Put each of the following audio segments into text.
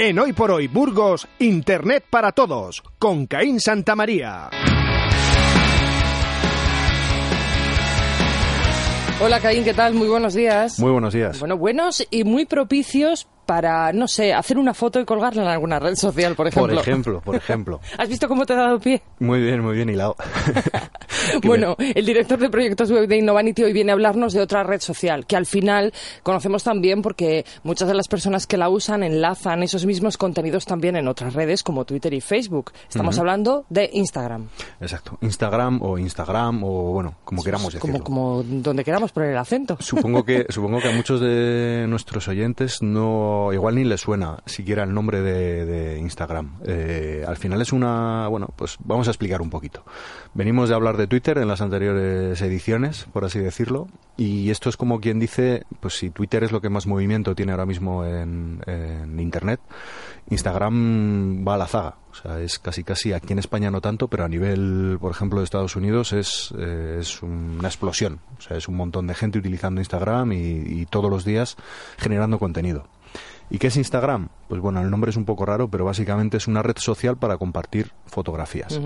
En Hoy por Hoy Burgos, Internet para Todos, con Caín Santamaría. Hola Caín, ¿qué tal? Muy buenos días. Muy buenos días. Bueno, buenos y muy propicios para, no sé, hacer una foto y colgarla en alguna red social, por ejemplo. Por ejemplo, por ejemplo. ¿Has visto cómo te he dado pie? Muy bien, muy bien hilado. bueno, el director de proyectos web de Innovanity hoy viene a hablarnos de otra red social que al final conocemos también porque muchas de las personas que la usan enlazan esos mismos contenidos también en otras redes como Twitter y Facebook. Estamos hablando de Instagram. Exacto. Instagram o Instagram o bueno, como queramos decirlo. Como, como donde queramos poner el acento. Supongo que, supongo que a muchos de nuestros oyentes no igual ni le suena siquiera el nombre de, Instagram. Eh, al final es una, bueno, pues vamos a explicar un poquito. Venimos de hablar de Twitter en las anteriores ediciones, por así decirlo, y esto es como quien dice, pues si Twitter es lo que más movimiento tiene ahora mismo en, Internet, Instagram va a la zaga. O sea, es casi casi aquí en España no tanto, pero a nivel, por ejemplo, de Estados Unidos es, eh, es una explosión. O sea, es un montón de gente utilizando Instagram y todos los días generando contenido. ¿Y qué es Instagram? Pues bueno, el nombre es un poco raro, pero básicamente es una red social para compartir fotografías.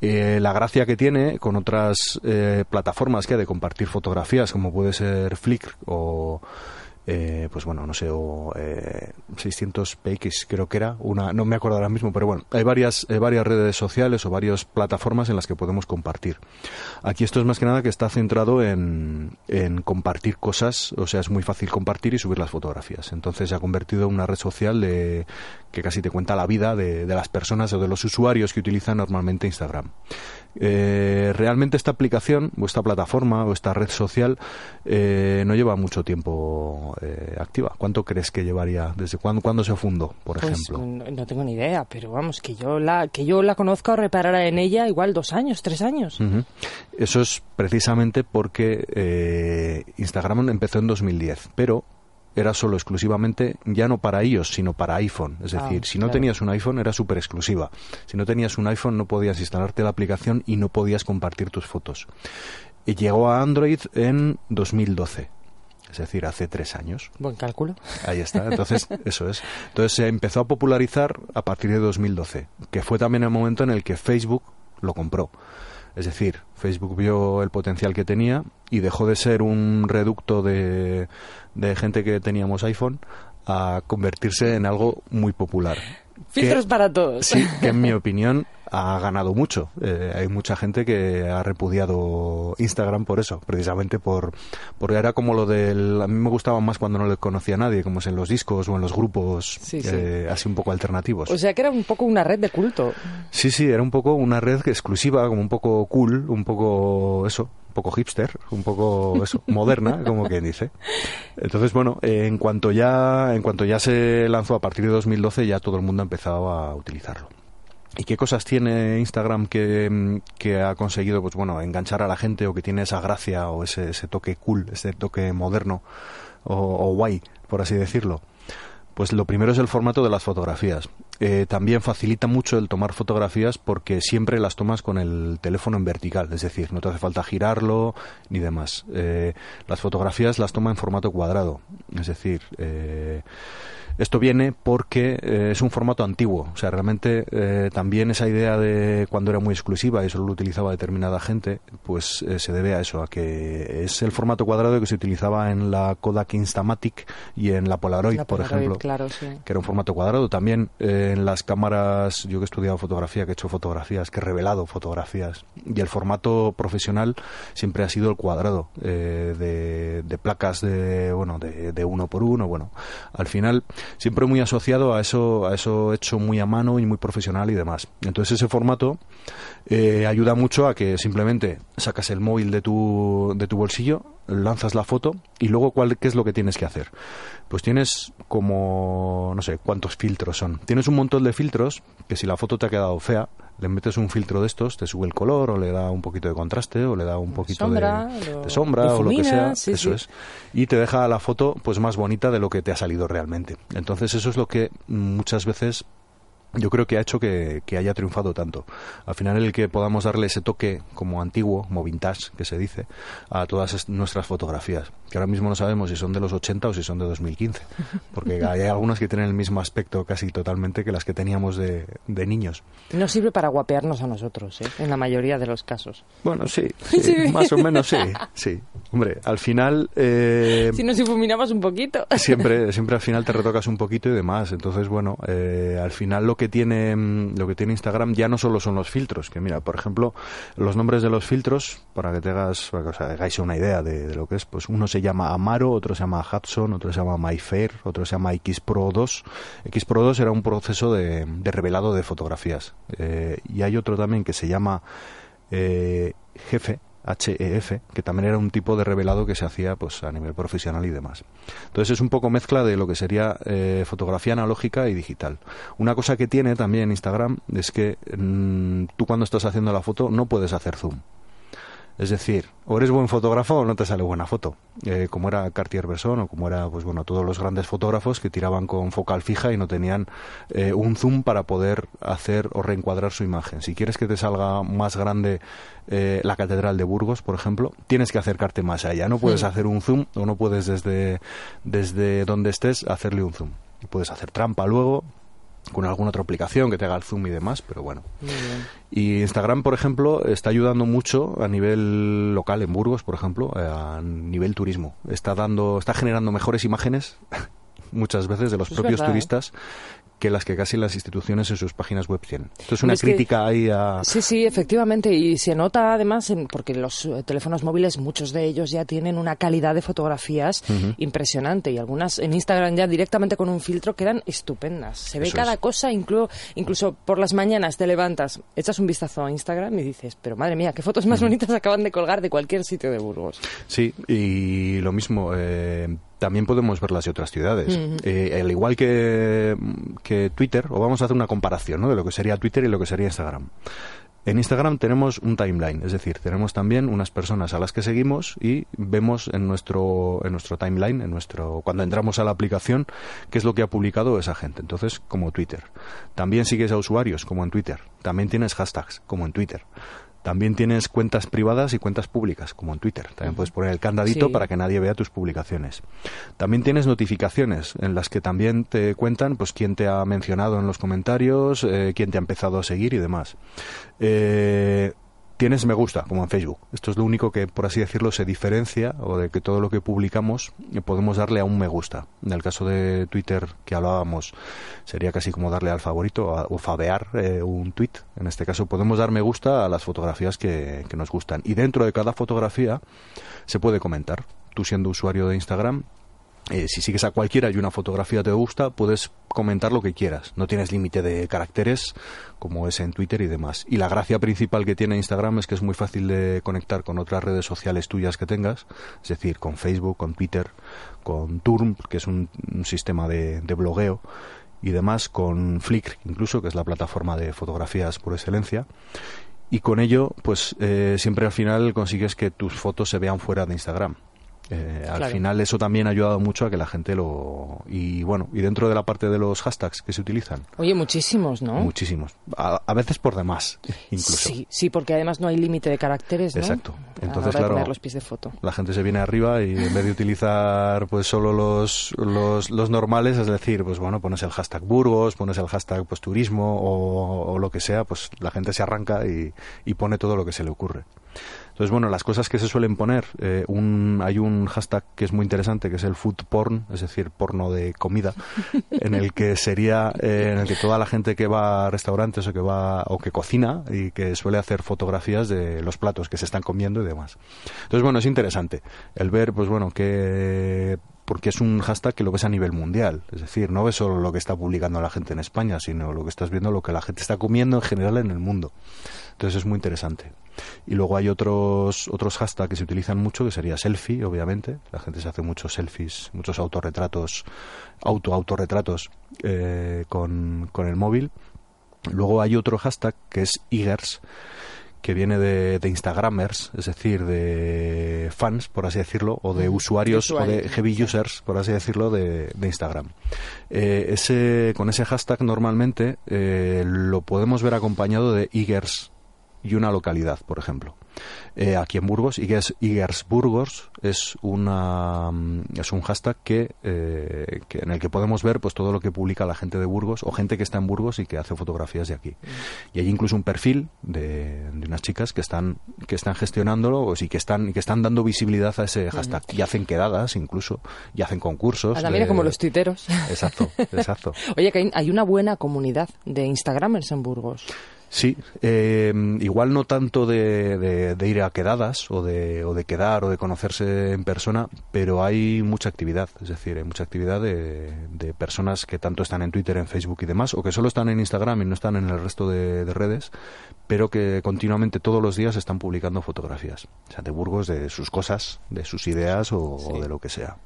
Eh, la gracia que tiene con otras eh, plataformas que hay de compartir fotografías, como puede ser Flickr o eh, pues bueno, no sé, o eh, 600 PX creo que era, una, no me acuerdo ahora mismo, pero bueno, hay varias, varias redes sociales o varias plataformas en las que podemos compartir. Aquí esto es más que nada que está centrado en, en compartir cosas, o sea, es muy fácil compartir y subir las fotografías. Entonces se ha convertido en una red social de, que casi te cuenta la vida de, de las personas o de los usuarios que utilizan normalmente Instagram. Eh, realmente esta aplicación o esta plataforma o esta red social eh, no lleva mucho tiempo eh, activa. ¿Cuánto crees que llevaría? ¿Desde cuándo, cuándo se fundó, por pues, ejemplo? No, tengo ni idea, pero vamos, que yo la, que yo la conozca o reparara en ella igual dos años, tres años. Eso es precisamente porque Instagram empezó en 2010, pero era solo exclusivamente ya no para iOS, sino para iPhone. Es ah, decir, si no tenías un iPhone era súper exclusiva. Si no tenías un iPhone no podías instalarte la aplicación y no podías compartir tus fotos. Y llegó a Android en 2012 es decir, hace tres años. Buen cálculo. Ahí está, entonces eso es. Entonces se empezó a popularizar a partir de 2012, que fue también el momento en el que Facebook lo compró. Es decir, Facebook vio el potencial que tenía y dejó de ser un reducto de, de gente que teníamos iPhone a convertirse en algo muy popular. Filtros para todos. Sí, que en mi opinión ha ganado mucho. Eh, hay mucha gente que ha repudiado Instagram por eso, precisamente por porque era como lo del... A mí me gustaba más cuando no le conocía a nadie, como es en los discos o en los grupos eh, así un poco alternativos. O sea que era un poco una red de culto. Sí, sí, era un poco una red exclusiva, como un poco cool, un poco eso, un poco hipster, un poco eso, moderna, como quien dice. Entonces, bueno, en cuanto ya en cuanto ya se lanzó a partir de 2012 ya todo el mundo ha empezado a utilizarlo. ¿Y qué cosas tiene Instagram que, ha conseguido, pues bueno, enganchar a la gente o que tiene esa gracia o ese, toque cool, ese toque moderno o, guay, por así decirlo? Pues lo primero es el formato de las fotografías. Eh, también facilita mucho el tomar fotografías porque siempre las tomas con el teléfono en vertical, es decir, no te hace falta girarlo ni demás. Eh, las fotografías las toma en formato cuadrado, es decir, eh, esto viene porque eh, es un formato antiguo, o sea, realmente eh, también esa idea de cuando era muy exclusiva y solo lo utilizaba determinada gente, pues eh, se debe a eso, a que es el formato cuadrado que se utilizaba en la Kodak Instamatic y en la Polaroid, por ejemplo, claro, sí. que era un formato cuadrado. También en las cámaras, yo que he estudiado fotografía, que he hecho fotografías, que he revelado fotografías, y el formato profesional siempre ha sido el cuadrado de, de, placas de, bueno, de, de uno por uno, bueno, al final siempre muy asociado a eso, a eso hecho muy a mano y muy profesional y demás. Entonces ese formato eh, ayuda mucho a que simplemente sacas el móvil de tu, de tu bolsillo, lanzas la foto y luego cuál, qué es lo que tienes que hacer. Pues tienes como, no sé, cuántos filtros son. Tienes un montón de filtros que si la foto te ha quedado fea, le metes un filtro de estos, te sube el color o le da un poquito de contraste o le da un poquito de, sombra o lo que sea, eso es, y te deja la foto pues más bonita de lo que te ha salido realmente. Entonces eso es lo que muchas veces yo creo que ha hecho que, haya triunfado tanto. Al final el que podamos darle ese toque como antiguo, como vintage, que se dice, a todas nuestras fotografías, que ahora mismo no sabemos si son de los 80 o si son de 2015, porque hay algunas que tienen el mismo aspecto casi totalmente que las que teníamos de, niños. No sirve para guapearnos a nosotros, ¿eh? en la mayoría de los casos. Bueno, sí, más o menos sí, sí. Hombre, al final... Eh, si nos difuminamos un poquito. siempre, siempre al final te retocas un poquito y demás, entonces bueno, eh, al final lo que tiene mm, lo que tiene Instagram ya no solo son los filtros, que mira, por ejemplo, los nombres de los filtros, para que te hagas, para que os hagáis una idea de, lo que es, pues uno se llama Amaro, otro se llama Hudson, otro se llama MyFair, otro se llama X Pro 2. X Pro 2 era un proceso de, revelado de fotografías. Eh, y hay otro también que se llama eh, Jefe, HEF, que también era un tipo de revelado que se hacía pues a nivel profesional y demás. Entonces es un poco mezcla de lo que sería eh, fotografía analógica y digital. Una cosa que tiene también Instagram es que mm, tú cuando estás haciendo la foto no puedes hacer zoom. Es decir, o eres buen fotógrafo o no te sale buena foto. Eh, como era Cartier-Bresson o como era, pues bueno, todos los grandes fotógrafos que tiraban con focal fija y no tenían eh, un zoom para poder hacer o reencuadrar su imagen. Si quieres que te salga más grande eh, la Catedral de Burgos, por ejemplo, tienes que acercarte más allá. No puedes hacer un zoom o no puedes desde, desde donde estés hacerle un zoom. Y puedes hacer trampa luego, con alguna otra aplicación que te haga el zoom y demás, pero bueno. Y Instagram, por ejemplo, está ayudando mucho a nivel local en Burgos, por ejemplo, eh, a nivel turismo. Está dando, está generando mejores imágenes muchas veces de los propios ¿eh? turistas que las que casi las instituciones en sus páginas web tienen. Esto es una crítica ahí a... Sí, sí, efectivamente, y se nota además en, porque los eh, teléfonos móviles, muchos de ellos ya tienen una calidad de fotografías impresionante y algunas en Instagram ya directamente con un filtro quedan estupendas. Se ve cada cosa, incluso, incluso por las mañanas te levantas, echas un vistazo a Instagram y dices, pero madre mía, qué fotos más bonitas acaban de colgar de cualquier sitio de Burgos. Sí, y lo mismo, eh, también podemos verlas de otras ciudades. Eh, al igual que, que, Twitter, o vamos a hacer una comparación ¿no? de lo que sería Twitter y lo que sería Instagram. En Instagram tenemos un timeline, es decir, tenemos también unas personas a las que seguimos y vemos en nuestro, en nuestro timeline, en nuestro, cuando entramos a la aplicación, qué es lo que ha publicado esa gente. Entonces, como Twitter. También sigues a usuarios, como en Twitter. También tienes hashtags, como en Twitter. También tienes cuentas privadas y cuentas públicas, como en Twitter. También puedes poner el candadito para que nadie vea tus publicaciones. También tienes notificaciones en las que también te cuentan pues quién te ha mencionado en los comentarios, eh, quién te ha empezado a seguir y demás. Eh, tienes me gusta, como en Facebook. Esto es lo único que, por así decirlo, se diferencia o de que todo lo que publicamos eh, podemos darle a un me gusta. En el caso de Twitter que hablábamos, sería casi como darle al favorito o fabear eh, un tweet. En este caso, podemos dar me gusta a las fotografías que, que nos gustan. Y dentro de cada fotografía se puede comentar. Tú siendo usuario de Instagram, eh, si sigues a cualquiera y una fotografía te gusta, puedes comentar lo que quieras. No tienes límite de caracteres como es en Twitter y demás. Y la gracia principal que tiene Instagram es que es muy fácil de conectar con otras redes sociales tuyas que tengas, es decir, con Facebook, con Twitter, con Turm, que es un, sistema de, blogueo y demás, con Flickr incluso, que es la plataforma de fotografías por excelencia y con ello, pues eh, siempre al final consigues que tus fotos se vean fuera de Instagram. Eh, al final eso también ha ayudado mucho a que la gente lo... Y bueno, y dentro de la parte de los hashtags que se utilizan. Oye, muchísimos, ¿no? Muchísimos. A, veces por demás, incluso. Sí, sí, porque además no hay límite de caracteres, ¿no? Exacto. Entonces, claro, los pies de foto. la gente se viene arriba y en vez de utilizar pues solo los, los, los, normales, es decir, pues bueno, pones el hashtag Burgos, pones el hashtag pues turismo o, o lo que sea, pues la gente se arranca y, y pone todo lo que se le ocurre. Entonces, bueno, las cosas que se suelen poner, eh, un, hay un hashtag que es muy interesante, que es el food porn, es decir, porno de comida, en el que sería, eh, en el que toda la gente que va a restaurantes o que va, o que cocina y que suele hacer fotografías de los platos que se están comiendo y demás. Entonces, bueno, es interesante el ver, pues bueno, que porque es un hashtag que lo ves a nivel mundial. Es decir, no ves solo lo que está publicando la gente en España, sino lo que estás viendo, lo que la gente está comiendo en general en el mundo. Entonces es muy interesante. Y luego hay otros, otros hashtags que se utilizan mucho, que sería selfie, obviamente. La gente se hace muchos selfies, muchos autorretratos, auto-autorretratos eh, con, con el móvil. Luego hay otro hashtag que es Igers, que viene de, Instagramers, es decir, de fans, por así decirlo, o de usuarios, o de heavy users, por así decirlo, de, Instagram. Eh, ese, con ese hashtag normalmente eh, lo podemos ver acompañado de Igers y una localidad, por ejemplo. Eh, aquí en Burgos. Igers Burgos es, una, mm, es un hashtag eh, que, en el que podemos ver pues todo lo que publica la gente de Burgos o gente que está en Burgos y que hace fotografías de aquí. Mm. Y hay incluso un perfil de, unas chicas que están, que están gestionándolo y que están, que están dando visibilidad a ese hashtag. Y hacen quedadas incluso, y hacen concursos. Ah, como los tuiteros. Exacto, exacto. Oye, que hay una buena comunidad de Instagramers en Burgos. Sí, eh, igual no tanto de, de, ir a quedadas o de, o de quedar o de conocerse en persona, pero hay mucha actividad, es decir, hay mucha actividad de, de, personas que tanto están en Twitter, en Facebook y demás, o que solo están en Instagram y no están en el resto de, redes, pero que continuamente todos los días están publicando fotografías, o sea, de Burgos, de sus cosas, de sus ideas o, de lo que sea.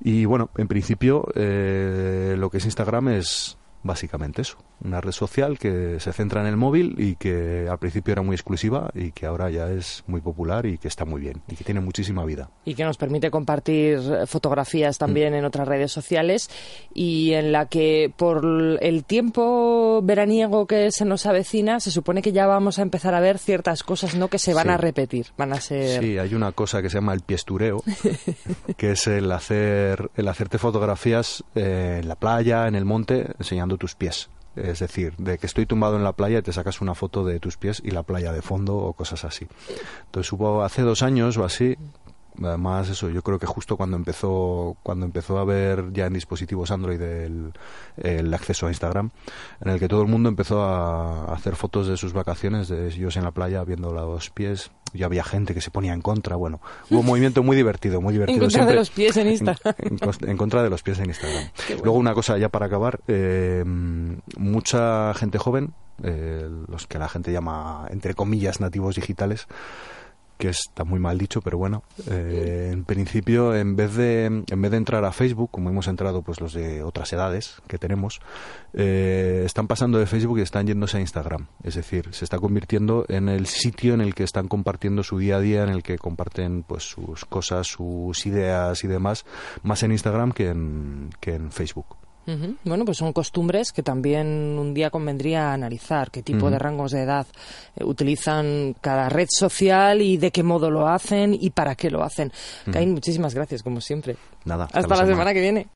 Y bueno, en principio eh, lo que es Instagram es básicamente eso, una red social que se centra en el móvil y que al principio era muy exclusiva y que ahora ya es muy popular y que está muy bien y que tiene muchísima vida. Y que nos permite compartir fotografías también mm. en otras redes sociales y en la que por el tiempo veraniego que se nos avecina se supone que ya vamos a empezar a ver ciertas cosas no que se van a repetir, van a ser Sí, hay una cosa que se llama el piestureo, que es el hacer el hacerte fotografías eh, en la playa, en el monte, enseñando tus pies. Es decir, de que estoy tumbado en la playa y te sacas una foto de tus pies y la playa de fondo o cosas así. Entonces hubo hace dos años o así, además eso yo creo que justo cuando empezó cuando empezó a haber ya en dispositivos Android el, el, acceso a Instagram en el que todo el mundo empezó a hacer fotos de sus vacaciones de ellos en la playa viendo los pies y había gente que se ponía en contra bueno hubo un movimiento muy divertido muy divertido en contra de los pies en Instagram en, contra de los pies en Instagram. Luego una cosa ya para acabar eh, mucha gente joven eh, los que la gente llama entre comillas nativos digitales que está muy mal dicho, pero bueno, eh, en principio, en vez de en vez de entrar a Facebook, como hemos entrado pues los de otras edades que tenemos, eh, están pasando de Facebook y están yéndose a Instagram. Es decir, se está convirtiendo en el sitio en el que están compartiendo su día a día, en el que comparten pues sus cosas, sus ideas y demás, más en Instagram que en, que en Facebook. Bueno, pues son costumbres que también un día convendría analizar qué tipo de rangos de edad eh, utilizan cada red social y de qué modo lo hacen y para qué lo hacen. Caín, muchísimas gracias, como siempre. Nada. Hasta, la semana que viene.